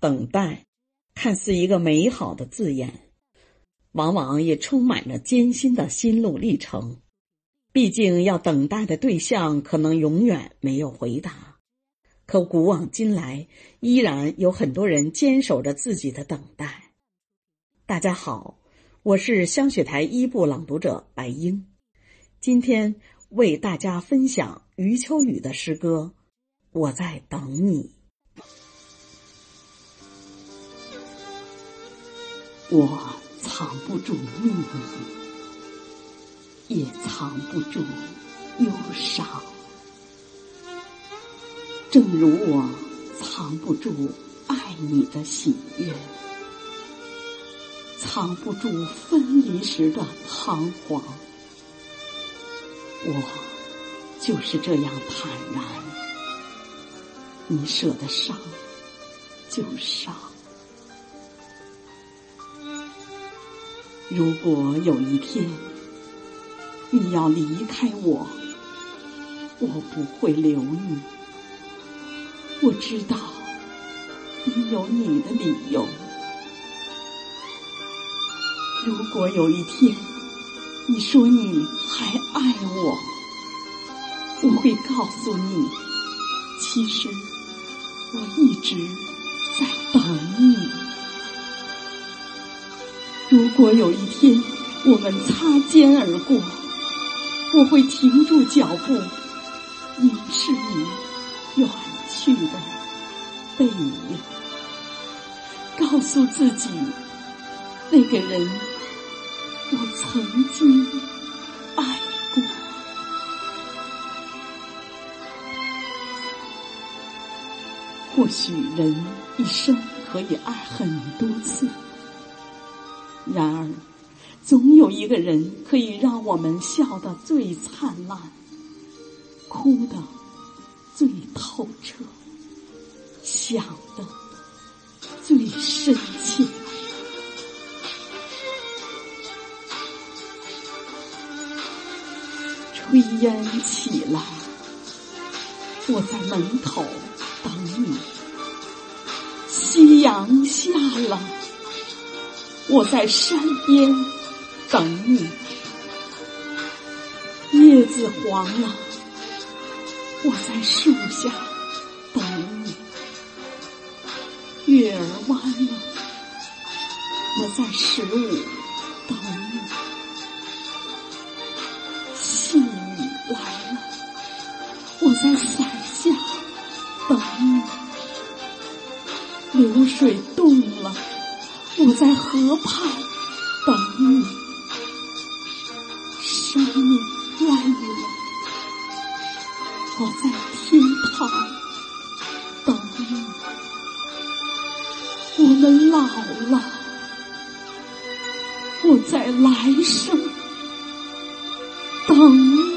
等待，看似一个美好的字眼，往往也充满着艰辛的心路历程。毕竟，要等待的对象可能永远没有回答。可古往今来，依然有很多人坚守着自己的等待。大家好，我是香雪台一部朗读者白英，今天为大家分享余秋雨的诗歌《我在等你》。我藏不住秘密，也藏不住忧伤，正如我藏不住爱你的喜悦，藏不住分离时的彷徨。我就是这样坦然，你舍得伤就伤。如果有一天你要离开我，我不会留你。我知道你有你的理由。如果有一天你说你还爱我，我会告诉你，其实我一直在等你。如果有一天我们擦肩而过，我会停住脚步，凝视你远去的背影，告诉自己，那个人我曾经爱过。或许人一生可以爱很多次。然而，总有一个人可以让我们笑得最灿烂，哭得最透彻，想的最深切。炊烟起来，我在门口等你；夕阳下了。我在山边等你，叶子黄了；我在树下等你，月儿弯了；我在十五等你，细雨来了；我在伞下等你，流水动了。我在河畔等你，生命乱了；我在天堂等你，我们老了；我在来生等你。